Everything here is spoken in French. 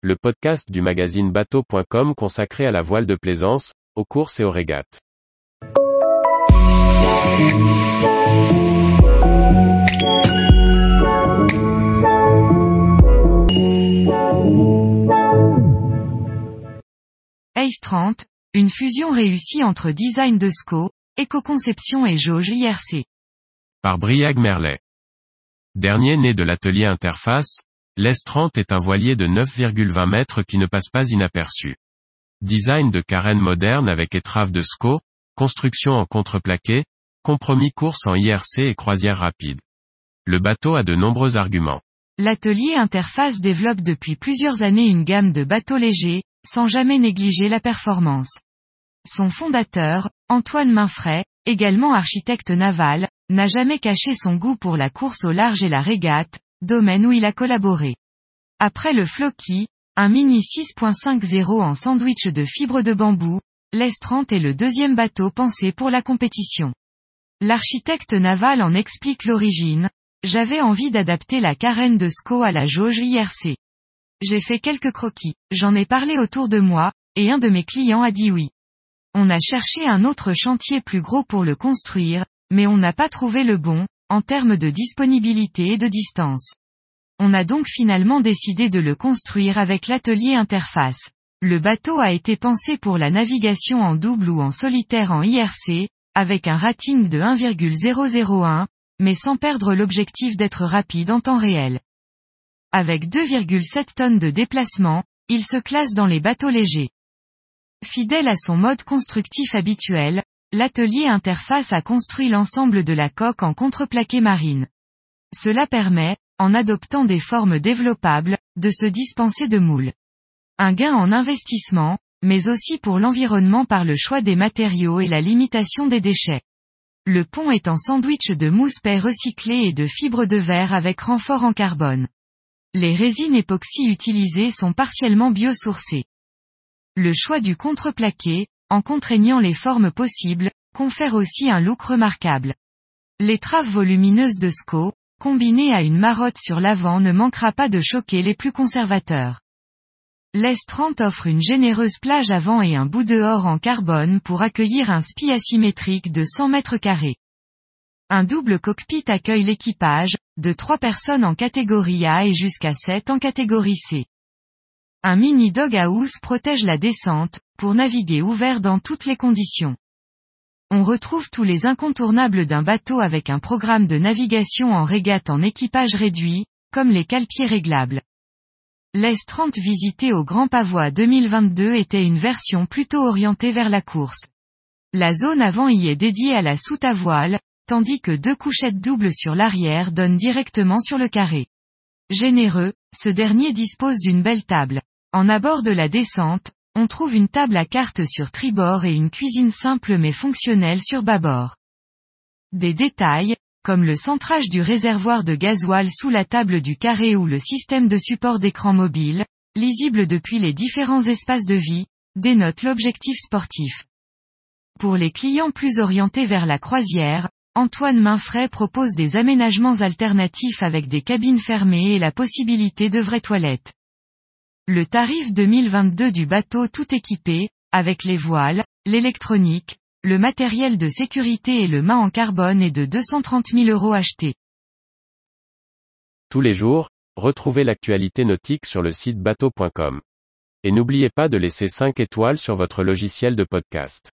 le podcast du magazine bateau.com consacré à la voile de plaisance, aux courses et aux régates. Ace 30, une fusion réussie entre design de SCO, éco-conception et jauge IRC. Par Briag Merlet. Dernier né de l'atelier Interface, l'S30 est un voilier de 9,20 mètres qui ne passe pas inaperçu. Design de carène moderne avec étrave de SCO, construction en contreplaqué, compromis course en IRC et croisière rapide. Le bateau a de nombreux arguments. L'atelier Interface développe depuis plusieurs années une gamme de bateaux légers, sans jamais négliger la performance. Son fondateur, Antoine Mainfray, également architecte naval, n'a jamais caché son goût pour la course au large et la régate, domaine où il a collaboré. Après le Floki, un Mini 6.50 en sandwich de fibre de bambou, l'S30 est le deuxième bateau pensé pour la compétition. L'architecte naval en explique l'origine, j'avais envie d'adapter la carène de SCO à la jauge IRC. J'ai fait quelques croquis, j'en ai parlé autour de moi, et un de mes clients a dit oui. On a cherché un autre chantier plus gros pour le construire, mais on n'a pas trouvé le bon, en termes de disponibilité et de distance. On a donc finalement décidé de le construire avec l'atelier interface. Le bateau a été pensé pour la navigation en double ou en solitaire en IRC, avec un rating de 1,001, mais sans perdre l'objectif d'être rapide en temps réel. Avec 2,7 tonnes de déplacement, il se classe dans les bateaux légers. Fidèle à son mode constructif habituel, l'atelier interface a construit l'ensemble de la coque en contreplaqué marine. Cela permet, en adoptant des formes développables, de se dispenser de moules. Un gain en investissement, mais aussi pour l'environnement par le choix des matériaux et la limitation des déchets. Le pont est en sandwich de mousse paix recyclée et de fibres de verre avec renfort en carbone. Les résines époxy utilisées sont partiellement biosourcées. Le choix du contreplaqué, en contraignant les formes possibles, confère aussi un look remarquable. L'étrave volumineuse de SCO, combinée à une marotte sur l'avant ne manquera pas de choquer les plus conservateurs. L'S30 offre une généreuse plage avant et un bout dehors en carbone pour accueillir un spi asymétrique de 100 mètres carrés. Un double cockpit accueille l'équipage, de 3 personnes en catégorie A et jusqu'à 7 en catégorie C. Un mini doghouse protège la descente, pour naviguer ouvert dans toutes les conditions. On retrouve tous les incontournables d'un bateau avec un programme de navigation en régate en équipage réduit, comme les calepiers réglables. L'S30 visité au Grand Pavois 2022 était une version plutôt orientée vers la course. La zone avant y est dédiée à la soute à voile, tandis que deux couchettes doubles sur l'arrière donnent directement sur le carré. Généreux, ce dernier dispose d'une belle table. En abord de la descente, on trouve une table à cartes sur tribord et une cuisine simple mais fonctionnelle sur bâbord. Des détails, comme le centrage du réservoir de gasoil sous la table du carré ou le système de support d'écran mobile, lisible depuis les différents espaces de vie, dénotent l'objectif sportif. Pour les clients plus orientés vers la croisière, Antoine Mainfray propose des aménagements alternatifs avec des cabines fermées et la possibilité de vraies toilettes. Le tarif 2022 du bateau tout équipé, avec les voiles, l'électronique, le matériel de sécurité et le mât en carbone est de 230 000 euros achetés. Tous les jours, retrouvez l'actualité nautique sur le site bateau.com. Et n'oubliez pas de laisser 5 étoiles sur votre logiciel de podcast.